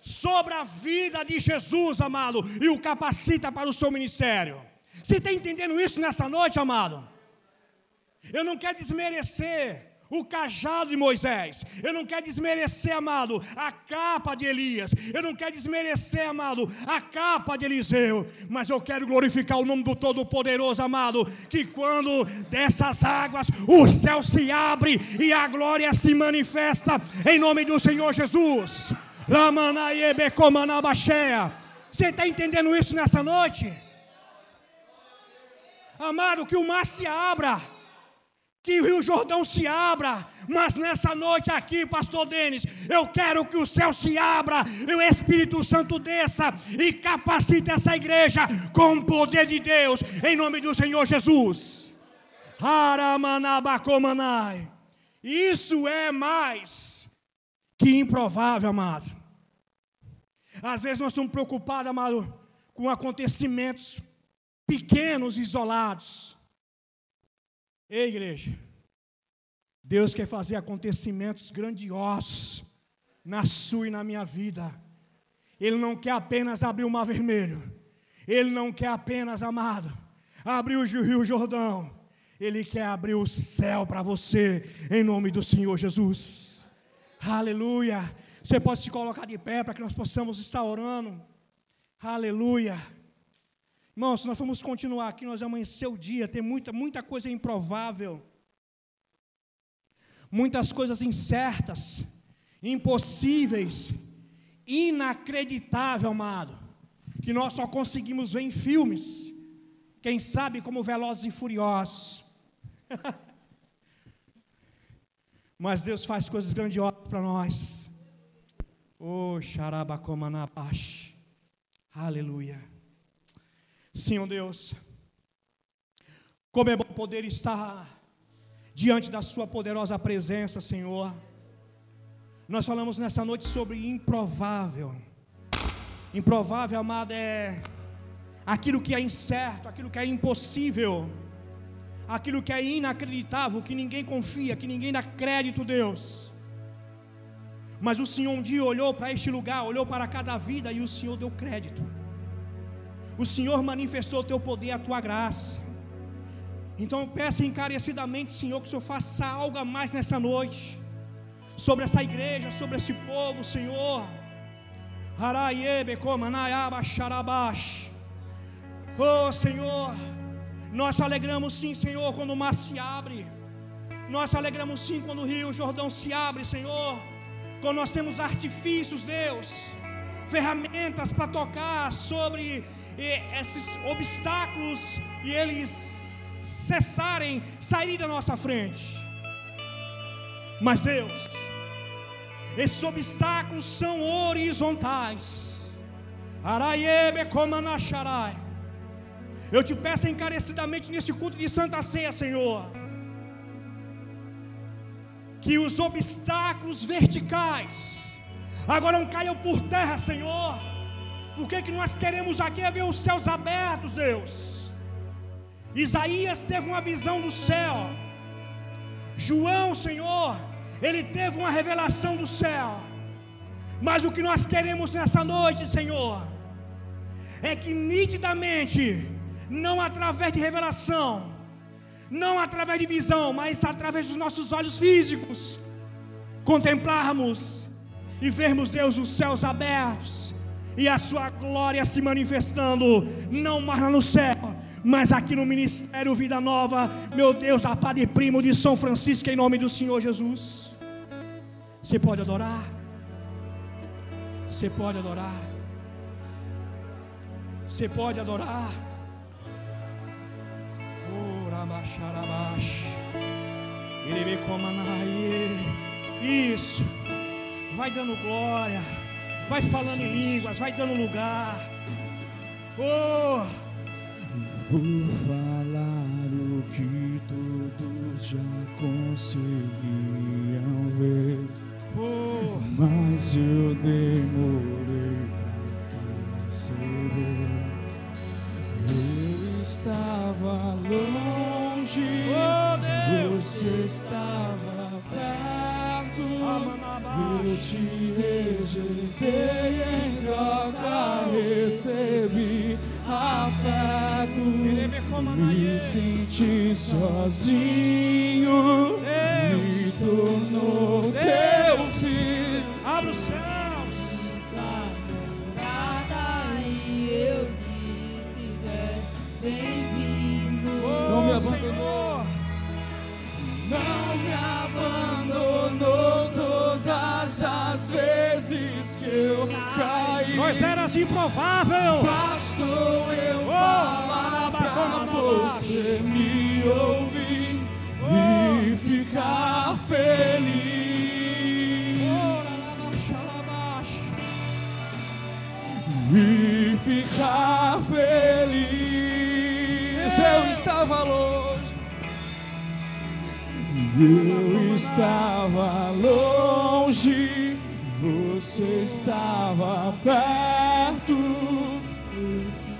sobre a vida de Jesus, amado, e o capacita para o seu ministério. Você está entendendo isso nessa noite, amado? Eu não quero desmerecer o cajado de Moisés. Eu não quero desmerecer, amado, a capa de Elias. Eu não quero desmerecer, amado, a capa de Eliseu. Mas eu quero glorificar o nome do Todo-Poderoso, amado. Que quando dessas águas o céu se abre e a glória se manifesta em nome do Senhor Jesus. Você está entendendo isso nessa noite? Amado, que o mar se abra, que o Rio Jordão se abra, mas nessa noite aqui, Pastor Denis, eu quero que o céu se abra e o Espírito Santo desça e capacite essa igreja com o poder de Deus, em nome do Senhor Jesus. Isso é mais que improvável, amado. Às vezes nós estamos preocupados, amado, com acontecimentos pequenos, isolados. Ei, igreja, Deus quer fazer acontecimentos grandiosos na sua e na minha vida. Ele não quer apenas abrir o mar vermelho, Ele não quer apenas, amado, abrir o rio Jordão, Ele quer abrir o céu para você, em nome do Senhor Jesus. Aleluia. Você pode se colocar de pé para que nós possamos estar orando. Aleluia. Irmãos, se nós formos continuar aqui, nós amanhecer o dia, tem muita, muita coisa improvável, muitas coisas incertas, impossíveis, inacreditável, amado, que nós só conseguimos ver em filmes, quem sabe como Velozes e Furiosos. (laughs) Mas Deus faz coisas grandiosas para nós. Oh, xarabacomanabash. Aleluia. Senhor Deus, como é bom poder estar diante da Sua poderosa presença, Senhor. Nós falamos nessa noite sobre improvável. Improvável, amado, é aquilo que é incerto, aquilo que é impossível, aquilo que é inacreditável, que ninguém confia, que ninguém dá crédito, Deus. Mas o Senhor um dia olhou para este lugar, olhou para cada vida e o Senhor deu crédito. O Senhor manifestou o teu poder, a tua graça. Então eu peço encarecidamente, Senhor, que o Senhor faça algo a mais nessa noite, sobre essa igreja, sobre esse povo, Senhor. Oh Senhor, nós alegramos sim, Senhor, quando o mar se abre. Nós alegramos sim quando o rio Jordão se abre, Senhor. Quando nós temos artifícios, Deus, ferramentas para tocar sobre esses obstáculos e eles cessarem, sair da nossa frente. Mas Deus, esses obstáculos são horizontais. Eu te peço encarecidamente nesse culto de Santa Ceia, Senhor que os obstáculos verticais agora não caiam por terra, Senhor. O que, é que nós queremos aqui é ver os céus abertos, Deus. Isaías teve uma visão do céu. João, Senhor, ele teve uma revelação do céu. Mas o que nós queremos nessa noite, Senhor, é que nitidamente, não através de revelação, não através de visão, mas através dos nossos olhos físicos, contemplarmos e vermos Deus os céus abertos e a sua glória se manifestando, não mais no céu, mas aqui no ministério Vida Nova, meu Deus, da Padre Primo de São Francisco, em nome do Senhor Jesus. Você pode adorar, você pode adorar, você pode adorar. Isso. Vai dando glória. Vai falando em línguas. Vai dando lugar. Oh.
Vou falar o que todos já conseguiam ver. Oh. Mas eu demorei para perceber. Eu estava longe, oh, você estava. Eu te rejeitei em troca, recebi afeto. Me senti sozinho, me tornou eu caí.
Pois eras improvável.
Bastou eu oh, falar pra você me ouvir oh. e ficar feliz. E ficar feliz eu estava longe. Eu estava longe, você estava perto. Eu te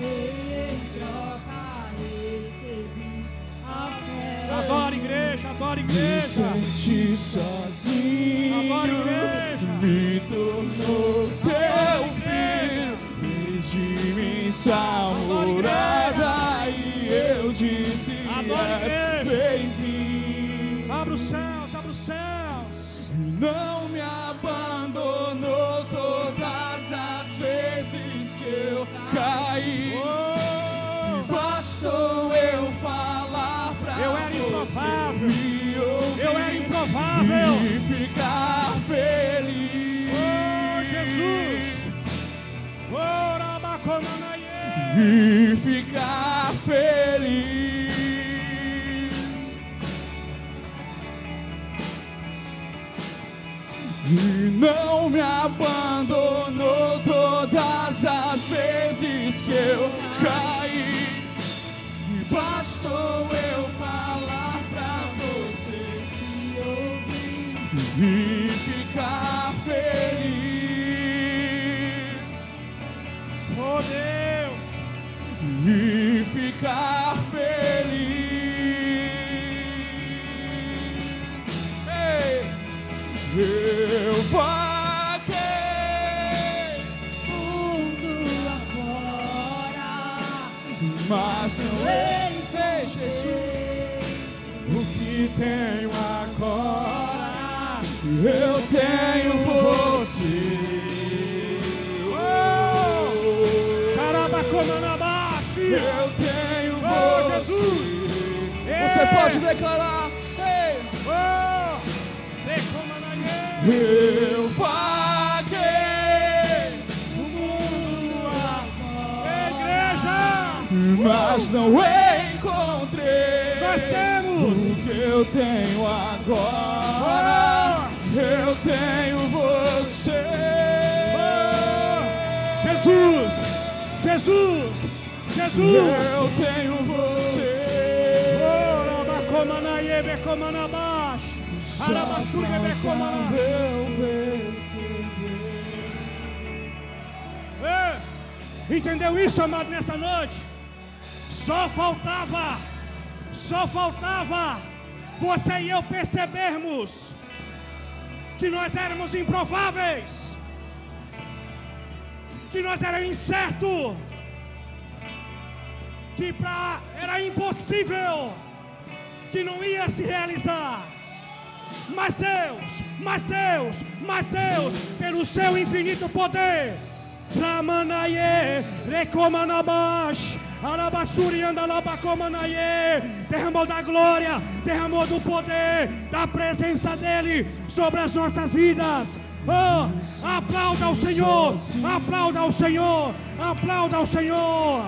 em troca, recebi a
Adora igreja, adora igreja.
Me senti sozinho.
Adora igreja.
Me tornou teu filho. Fez de mim sua morada
improvável. Eu era improvável.
E ficar feliz.
Oh, Jesus.
E ficar feliz. E não me abandonou todas as vezes que eu caí. E bastou eu e ficar feliz.
Oh Deus,
e ficar feliz. Ei, ei. vaquei
mundo afora.
Mas não é Jesus o que tenho agora. Eu tenho você.
Xarabacomanabaxi.
Eu tenho
Oh,
você.
Jesus.
Você pode declarar. Ei,
Oh,
eu vaguei o mundo
Igreja.
mas não encontrei
Nós temos.
o que eu tenho agora. Eu tenho você.
Jesus. Jesus. Jesus.
Eu tenho você.
Becomanabaxi.
Eu
Entendeu isso, amado, nessa noite? Só faltava, só faltava você e eu percebermos que nós éramos improváveis, que nós éramos incertos, que pra, era impossível, que não ia se realizar. Mas Deus, mas Deus, mas Deus, pelo seu infinito poder, Ramanaye, andalabacomanaye, derramou da glória, derramou do poder, da presença dEle sobre as nossas vidas. Oh, aplauda ao Senhor, aplauda ao Senhor, aplauda ao Senhor.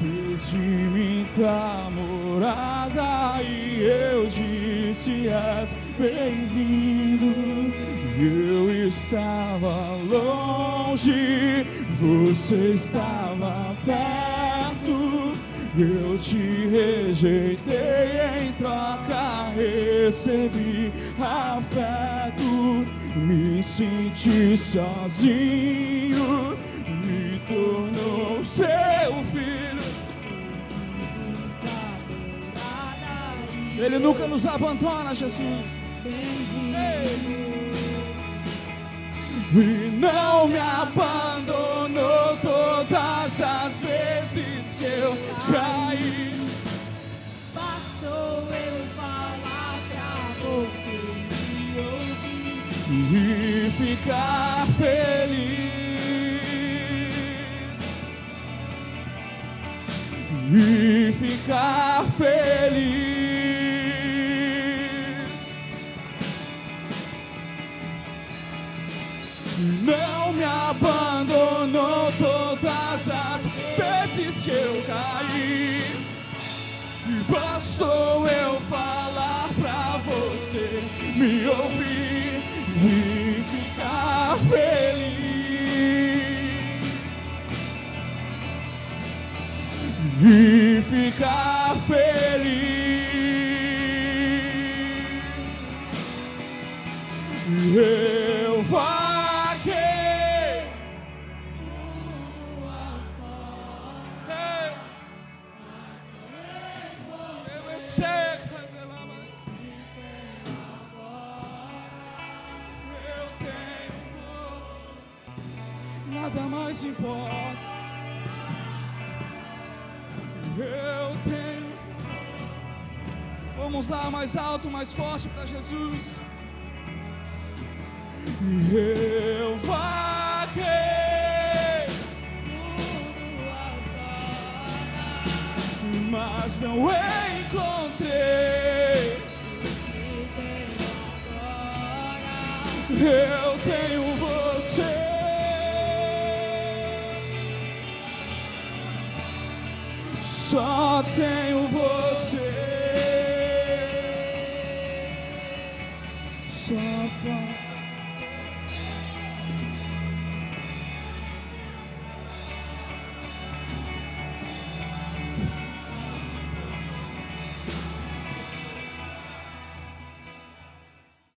Fiz de mim tua morada e eu disse és bem-vindo. Eu estava longe, você estava perto. Eu te rejeitei, em troca recebi afeto. Me senti sozinho, me tornou seu filho. Ele nunca nos abandona, Jesus. E não me abandonou todas as vezes que eu caí.
Bastou eu falar pra você me ouvir.
e ficar feliz e ficar feliz bastou eu falar pra você me ouvir e ficar feliz. E ficar Lá, mais alto, mais forte para Jesus. Eu vaguei. Mas não encontrei. Eu tenho você. Só tenho.